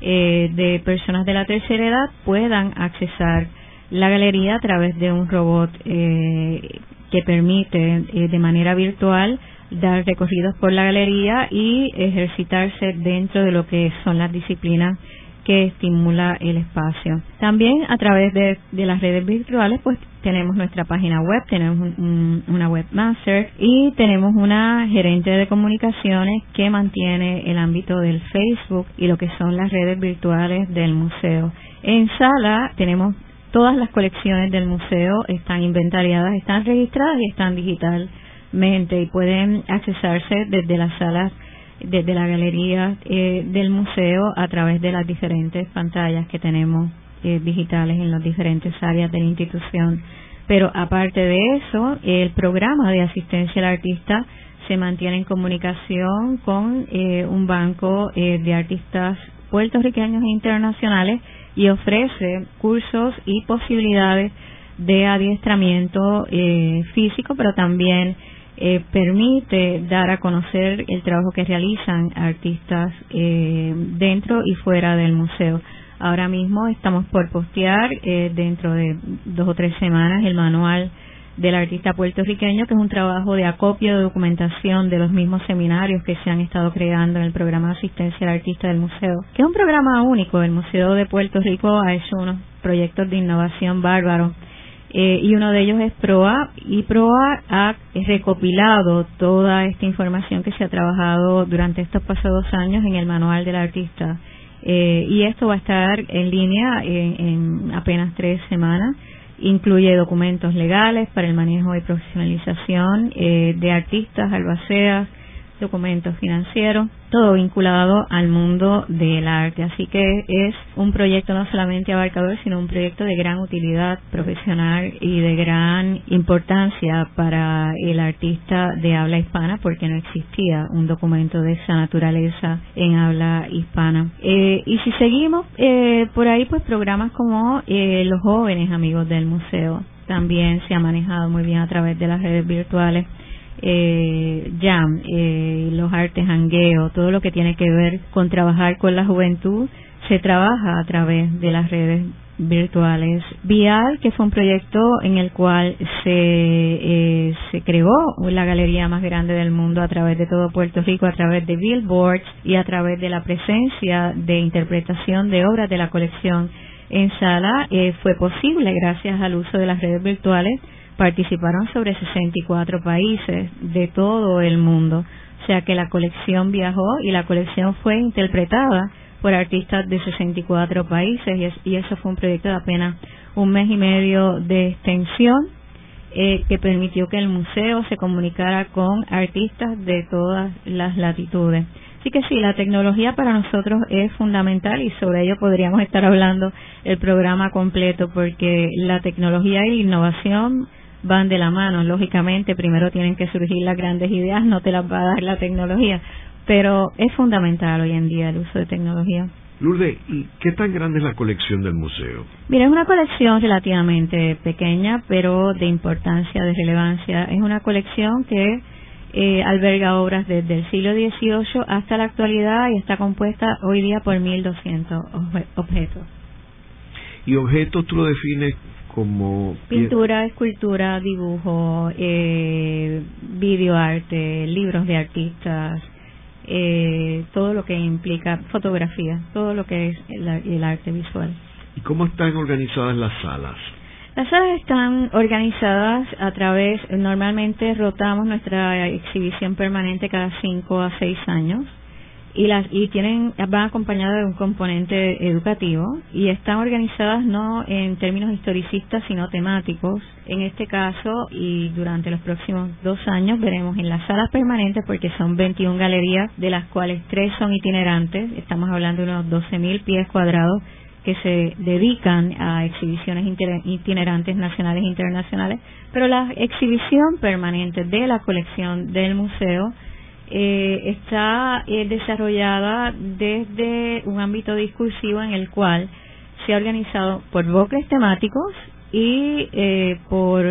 eh, de personas de la tercera edad, puedan accesar la galería a través de un robot eh, que permite eh, de manera virtual dar recorridos por la galería y ejercitarse dentro de lo que son las disciplinas que estimula el espacio. También a través de, las redes virtuales, pues tenemos nuestra página web, tenemos una webmaster y tenemos una gerente de comunicaciones que mantiene el ámbito del Facebook y lo que son las redes virtuales del museo. En sala tenemos todas las colecciones del museo, están inventariadas, están registradas y están digitalmente y pueden accesarse desde las salas desde la galería eh, del museo a través de las diferentes pantallas que tenemos eh, digitales en las diferentes áreas de la institución. Pero aparte de eso, el programa de asistencia al artista se mantiene en comunicación con eh, un banco de artistas puertorriqueños e internacionales y ofrece cursos y posibilidades de adiestramiento físico, pero también eh, permite dar a conocer el trabajo que realizan artistas eh, dentro y fuera del museo. Ahora mismo estamos por postear eh, dentro de dos o tres semanas el manual del artista puertorriqueño, que es un trabajo de acopio de documentación de los mismos seminarios que se han estado creando en el programa de asistencia al artista del museo, que es un programa único. El Museo de Puerto Rico ha hecho unos proyectos de innovación bárbaros eh, y uno de ellos es PROA y PROA ha recopilado toda esta información que se ha trabajado durante estos pasados años en el manual del artista. Eh, y esto va a estar en línea en, apenas tres semanas. Incluye documentos legales para el manejo y profesionalización eh, de artistas, albaceas, documentos financieros, todo vinculado al mundo del arte. Así que es un proyecto no solamente abarcador, sino un proyecto de gran utilidad profesional y de gran importancia para el artista de habla hispana, porque no existía un documento de esa naturaleza en habla hispana. Eh, y si seguimos eh, por ahí, pues programas como eh, los jóvenes amigos del museo también se ha manejado muy bien a través de las redes virtuales eh, jam, eh, los artes hangueo, todo lo que tiene que ver con trabajar con la juventud, se trabaja a través de las redes virtuales. Vial, que fue un proyecto en el cual se, eh, se creó la galería más grande del mundo a través de todo Puerto Rico, a través de billboards y a través de la presencia de interpretación de obras de la colección en sala, eh, fue posible gracias al uso de las redes virtuales participaron sobre 64 países de todo el mundo. O sea que la colección viajó y la colección fue interpretada por artistas de 64 países y, eso fue un proyecto de apenas un mes y medio de extensión eh, que permitió que el museo se comunicara con artistas de todas las latitudes. Así que sí, la tecnología para nosotros es fundamental y sobre ello podríamos estar hablando el programa completo porque la tecnología y la innovación van de la mano. Lógicamente, primero tienen que surgir las grandes ideas, no te las va a dar la tecnología, pero es fundamental hoy en día el uso de tecnología. Lourdes, ¿y qué tan grande es la colección del museo? Mira, es una colección relativamente pequeña, pero de importancia, de relevancia. Es una colección que eh, alberga obras desde el siglo XVIII hasta la actualidad y está compuesta hoy día por 1.200 objetos. ¿Y objetos tú lo defines como pintura, escultura, dibujo, eh, videoarte, libros de artistas, eh, todo lo que implica fotografía, todo lo que es el, arte visual. ¿Y cómo están organizadas las salas? Las salas están organizadas a través, normalmente rotamos nuestra exhibición permanente cada cinco a seis años y las y tienen van acompañadas de un componente educativo y están organizadas no en términos historicistas sino temáticos. En este caso y durante los próximos dos años veremos en las salas permanentes porque son 21 galerías de las cuales tres son itinerantes. Estamos hablando de unos 12.000 pies cuadrados que se dedican a exhibiciones itinerantes nacionales e internacionales. Pero la exhibición permanente de la colección del museo eh, está eh, desarrollada desde un ámbito discursivo en el cual se ha organizado por bloques temáticos y eh, por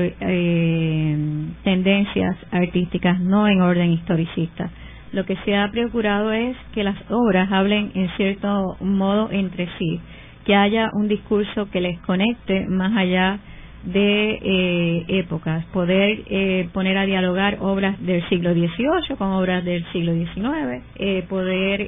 tendencias artísticas, no en orden historicista. Lo que se ha procurado es que las obras hablen en cierto modo entre sí, que haya un discurso que les conecte más allá de eh, épocas, poder eh, poner a dialogar obras del siglo XVIII con obras del siglo XIX, eh, poder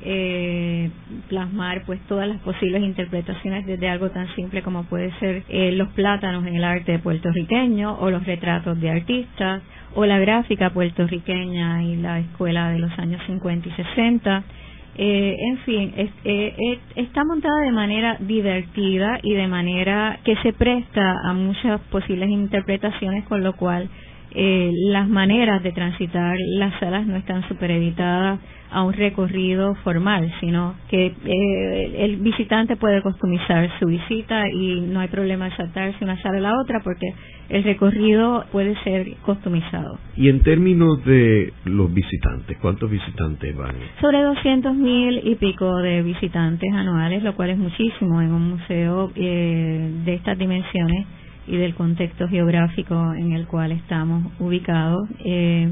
plasmar pues todas las posibles interpretaciones desde algo tan simple como puede ser eh, los plátanos en el arte puertorriqueño o los retratos de artistas o la gráfica puertorriqueña y la escuela de los años 50 y 60. Eh, en fin, eh, está montada de manera divertida y de manera que se presta a muchas posibles interpretaciones, con lo cual eh, las maneras de transitar las salas no están supereditadas a un recorrido formal, sino que eh, el visitante puede customizar su visita y no hay problema saltarse una sala a la otra porque el recorrido puede ser customizado. Y en términos de los visitantes, ¿cuántos visitantes van? Sobre 200 mil y pico de visitantes anuales, lo cual es muchísimo en un museo eh, de estas dimensiones y del contexto geográfico en el cual estamos ubicados. Eh,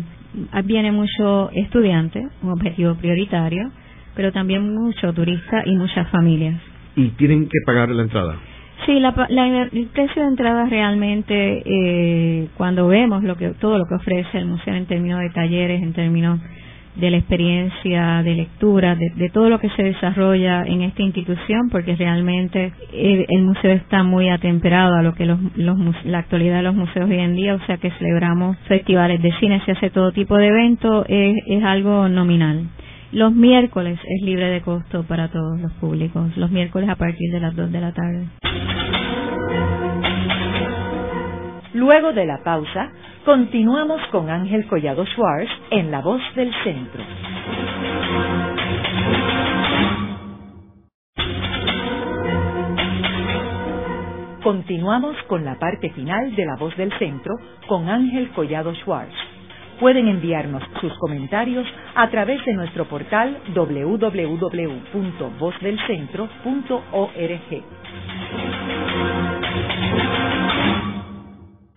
viene mucho estudiante, un objetivo prioritario, pero también mucho turista y muchas familias. ¿Y tienen que pagar la entrada? Sí, la, el precio de entrada realmente, eh, cuando vemos lo que todo lo que ofrece el museo en términos de talleres, en términos de la experiencia de lectura, de, todo lo que se desarrolla en esta institución, porque realmente el, museo está muy atemperado a lo que los, la actualidad de los museos hoy en día, o sea que celebramos festivales de cine, se hace todo tipo de eventos, es, es algo nominal. Los miércoles es libre de costo para todos los públicos, los miércoles a partir de las 2 de la tarde. Luego de la pausa, continuamos con Ángel Collado Schwartz en La Voz del Centro. Continuamos con la parte final de La Voz del Centro con Ángel Collado Schwartz. Pueden enviarnos sus comentarios a través de nuestro portal www.vozdelcentro.org.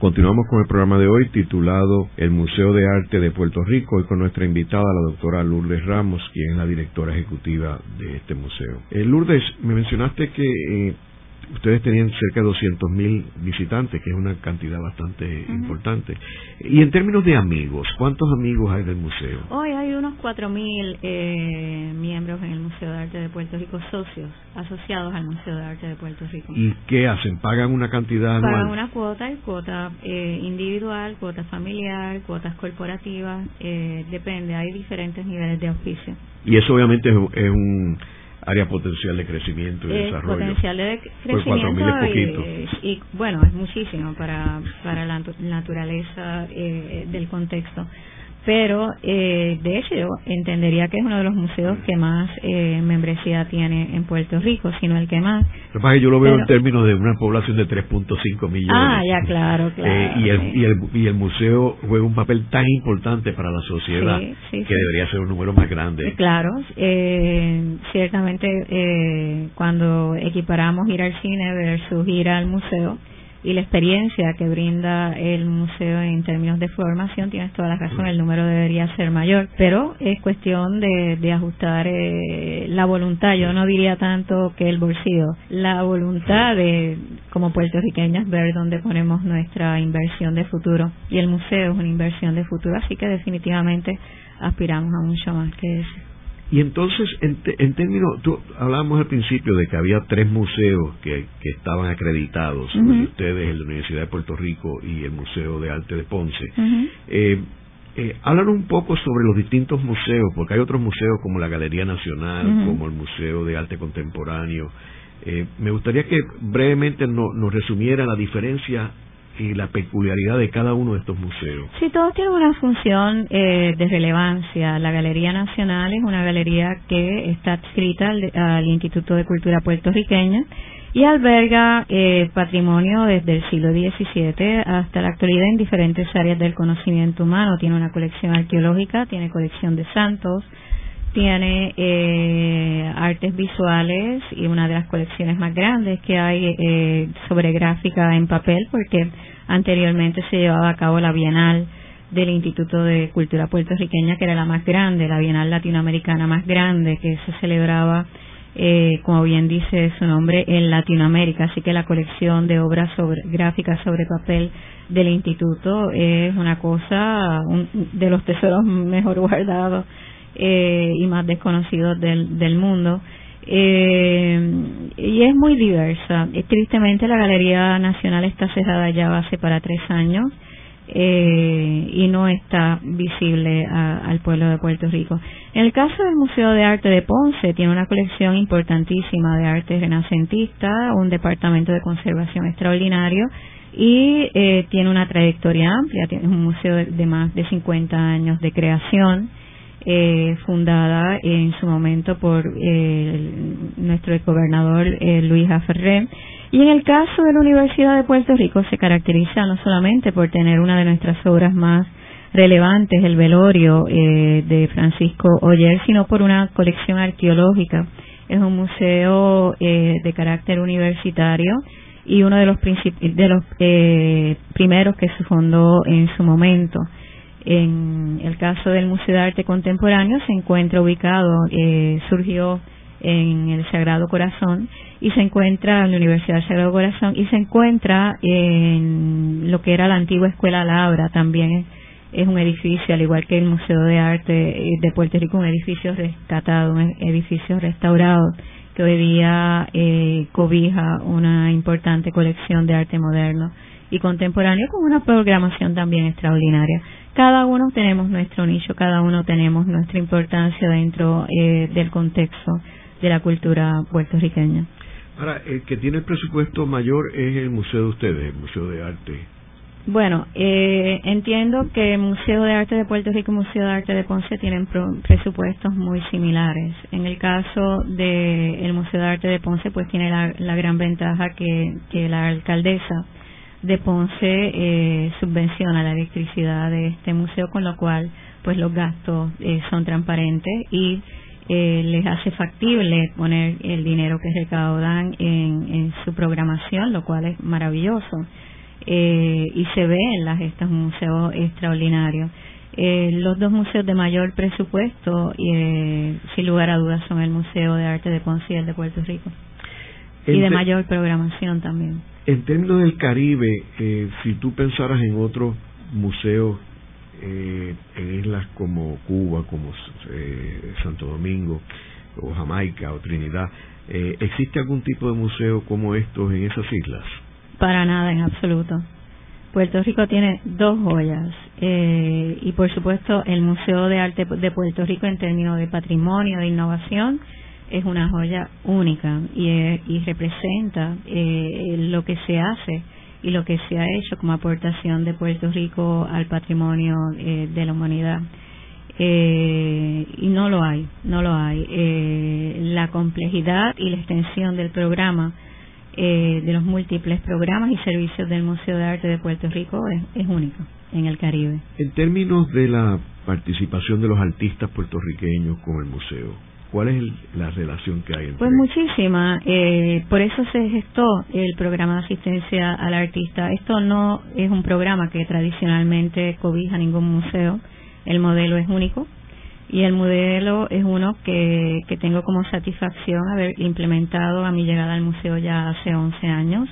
Continuamos con el programa de hoy titulado El Museo de Arte de Puerto Rico y con nuestra invitada, la doctora Lourdes Ramos, quien es la directora ejecutiva de este museo. Eh, Lourdes, me mencionaste que eh, ustedes tenían cerca de 200 mil visitantes, que es una cantidad bastante importante. Y en términos de amigos, ¿cuántos amigos hay del museo? Hoy hay unos 4 mil eh, miembros en el Museo de Arte de Puerto Rico, socios asociados al Museo de Arte de Puerto Rico. ¿Y qué hacen? ¿Pagan una cantidad anual? Pagan una cuota, cuota eh, individual, cuota familiar, cuotas corporativas, eh, depende, hay diferentes niveles de auspicio. Y eso obviamente es un área potencial de crecimiento y desarrollo. Potencial de crecimiento y, bueno, es muchísimo para, para la naturaleza eh, del contexto pero eh, de hecho yo entendería que es uno de los museos que más eh, membresía tiene en Puerto Rico, sino el que más. Lo yo lo veo en términos de una población de 3.5 millones. Ah, ya, claro, eh, claro. y, el, y, el, y el museo juega un papel tan importante para la sociedad que debería ser un número más grande. Claro, ciertamente cuando equiparamos ir al cine versus ir al museo, y la experiencia que brinda el museo en términos de formación, tienes toda la razón, el número debería ser mayor, pero es cuestión de, de ajustar eh, la voluntad, yo no diría tanto que el bolsillo, la voluntad de como puertorriqueños ver dónde ponemos nuestra inversión de futuro y el museo es una inversión de futuro, así que definitivamente aspiramos a mucho más que eso. Y entonces, en, en términos, tú hablábamos al principio de que había tres museos que, que estaban acreditados, ustedes, el de la Universidad de Puerto Rico y el Museo de Arte de Ponce. eh, eh, hablan un poco sobre los distintos museos, porque hay otros museos como la Galería Nacional, como el Museo de Arte Contemporáneo. Eh, me gustaría que brevemente nos resumiera la diferencia y la peculiaridad de cada uno de estos museos. Sí, todos tienen una función eh, de relevancia. La Galería Nacional es una galería que está adscrita al, Instituto de Cultura Puertorriqueña y alberga eh, patrimonio desde el siglo XVII hasta la actualidad en diferentes áreas del conocimiento humano. Tiene una colección arqueológica, tiene colección de santos, tiene eh, artes visuales y una de las colecciones más grandes que hay eh, sobre gráfica en papel porque anteriormente se llevaba a cabo la Bienal del Instituto de Cultura Puertorriqueña que era la más grande, la Bienal Latinoamericana más grande que se celebraba eh, como bien dice su nombre, en Latinoamérica. Así que la colección de obras gráficas sobre papel del instituto es una cosa de los tesoros mejor guardados eh, y más desconocidos del, del mundo. Eh, y es muy diversa. tristemente la Galería Nacional está cerrada ya hace para tres años eh, y no está visible al pueblo de Puerto Rico. En el caso del Museo de Arte de Ponce, tiene una colección importantísima de arte renacentista, un departamento de conservación extraordinario y eh, tiene una trayectoria amplia, tiene un museo de, más de 50 años de creación. Eh, fundada en su momento por eh, nuestro gobernador eh, Luis Aferré y en el caso de la Universidad de Puerto Rico se caracteriza no solamente por tener una de nuestras obras más relevantes, el velorio eh, de Francisco Oyer, sino por una colección arqueológica. Es un museo eh, de carácter universitario y uno de los, de los primeros que se fundó en su momento. En el caso del Museo de Arte Contemporáneo se encuentra ubicado, surgió en el Sagrado Corazón y se encuentra en la Universidad del Sagrado Corazón y se encuentra en lo que era la antigua Escuela Labra. También es un edificio al igual que el Museo de Arte de Puerto Rico un edificio rescatado un edificio restaurado que hoy día eh, cobija una importante colección de arte moderno y contemporáneo con una programación también extraordinaria cada uno tenemos nuestro nicho cada uno tenemos nuestra importancia dentro eh, del contexto de la cultura puertorriqueña. Ahora, el que tiene el presupuesto mayor es el museo de ustedes, el Museo de Arte. Bueno, eh, entiendo que el Museo de Arte de Puerto Rico y el Museo de Arte de Ponce tienen presupuestos muy similares. En el caso del Museo de Arte de Ponce, pues tiene la, gran ventaja que, que, la alcaldesa de Ponce eh, subvenciona la electricidad de este museo, con lo cual, pues los gastos eh, son transparentes y eh, les hace factible poner el dinero que recaudan en, su programación, lo cual es maravilloso. Eh, y se ve en las gestas un museo extraordinario. Eh, los dos museos de mayor presupuesto, eh, sin lugar a dudas, son el Museo de Arte de Ponce y el de Puerto Rico. Y de mayor programación también. En términos del Caribe, si tú pensaras en otros museos eh, en islas como Cuba, como eh, Santo Domingo, o Jamaica, o Trinidad, eh, ¿existe algún tipo de museo como estos en esas islas? Para nada, en absoluto. Puerto Rico tiene dos joyas eh, y por supuesto el Museo de Arte de Puerto Rico en términos de patrimonio, de innovación, es una joya única y, y representa eh, lo que se hace y lo que se ha hecho como aportación de Puerto Rico al patrimonio eh, de la humanidad. Eh, y no lo hay, no lo hay. Eh, la complejidad y la extensión del programa, de los múltiples programas y servicios del Museo de Arte de Puerto Rico es, es único en el Caribe. En términos de la participación de los artistas puertorriqueños con el museo, ¿Cuál es la relación que hay Pues muchísima. Eh, por eso se gestó el programa de asistencia al artista. Esto no es un programa que tradicionalmente cobija ningún museo. El modelo es único y el modelo es uno que, que tengo como satisfacción haber implementado a mi llegada al museo ya hace 11 años.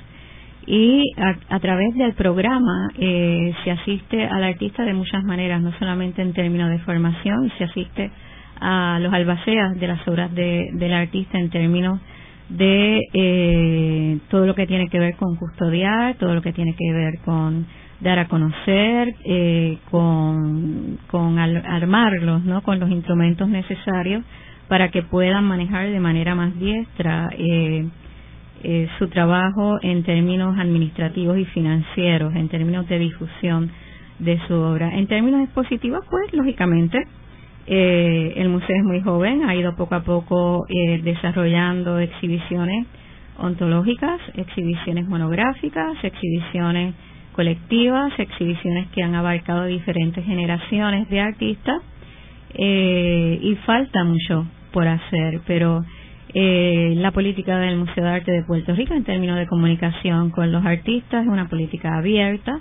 Y a, a través del programa eh, se asiste al artista de muchas maneras, no solamente en términos de formación, se asiste a los albaceas de las obras de, del artista en términos de eh, todo lo que tiene que ver con custodiar, todo lo que tiene que ver con dar a conocer, eh, con, con armarlos, ¿no? Con los instrumentos necesarios para que puedan manejar de manera más diestra eh, eh, su trabajo en términos administrativos y financieros, en términos de difusión de su obra. En términos expositivos, pues, lógicamente, eh, el museo es muy joven, ha ido poco a poco eh, desarrollando exhibiciones ontológicas, exhibiciones monográficas, exhibiciones colectivas, exhibiciones que han abarcado diferentes generaciones de artistas eh, y falta mucho por hacer, pero eh, la política del Museo de Arte de Puerto Rico en términos de comunicación con los artistas es una política abierta,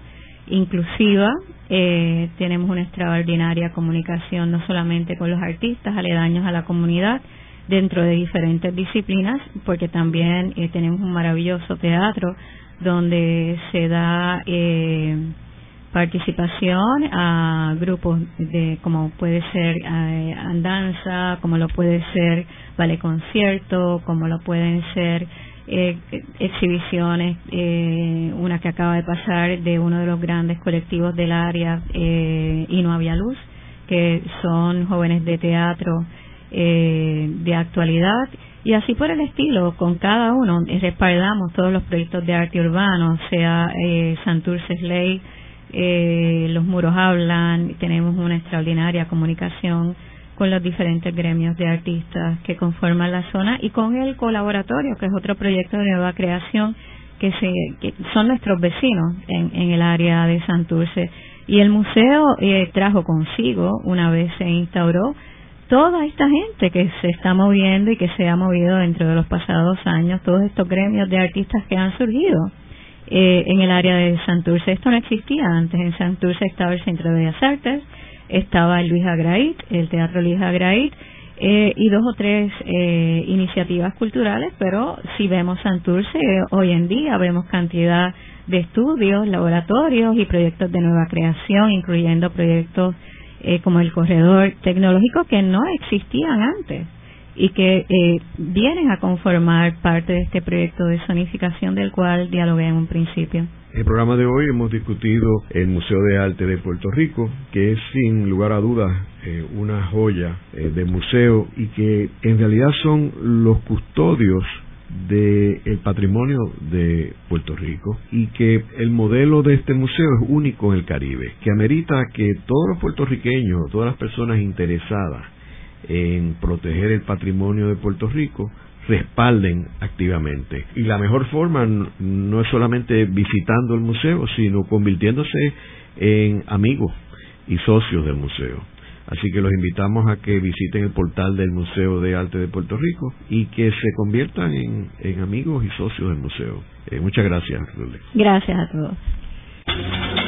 inclusiva. Eh, tenemos una extraordinaria comunicación no solamente con los artistas aledaños a la comunidad dentro de diferentes disciplinas, porque también eh, tenemos un maravilloso teatro donde se da eh, participación a grupos de como puede ser eh, andanza, como lo puede ser vale concierto, como lo pueden ser eh, exhibiciones, eh, una que acaba de pasar de uno de los grandes colectivos del área eh, y no había luz, que son jóvenes de teatro eh, de actualidad y así por el estilo, con cada uno respaldamos todos los proyectos de arte urbano, sea eh, Santurce Slay, eh, Los Muros Hablan, tenemos una extraordinaria comunicación con los diferentes gremios de artistas que conforman la zona y con el colaboratorio, que es otro proyecto de nueva creación que, se, son nuestros vecinos en, en el área de Santurce. Y el museo eh, trajo consigo, una vez se instauró, toda esta gente que se está moviendo y que se ha movido dentro de los pasados años, todos estos gremios de artistas que han surgido eh, en el área de Santurce. Esto no existía antes. En Santurce estaba el Centro de Bellas Artes, estaba Luis Agrait, el Teatro Luis Agrait, eh, y dos o tres eh, iniciativas culturales, pero si vemos Santurce, hoy en día vemos cantidad de estudios, laboratorios y proyectos de nueva creación, incluyendo proyectos eh, como el corredor tecnológico que no existían antes y que eh, vienen a conformar parte de este proyecto de zonificación del cual dialogué en un principio. En el programa de hoy hemos discutido el Museo de Arte de Puerto Rico, que es sin lugar a dudas eh, una joya eh, de museo y que en realidad son los custodios del patrimonio de Puerto Rico y que el modelo de este museo es único en el Caribe, que amerita que todos los puertorriqueños, todas las personas interesadas en proteger el patrimonio de Puerto Rico, respalden activamente. Y la mejor forma no es solamente visitando el museo, sino convirtiéndose en amigos y socios del museo. Así que los invitamos a que visiten el portal del Museo de Arte de Puerto Rico y que se conviertan en, amigos y socios del museo. Eh, muchas gracias, Gracias a todos.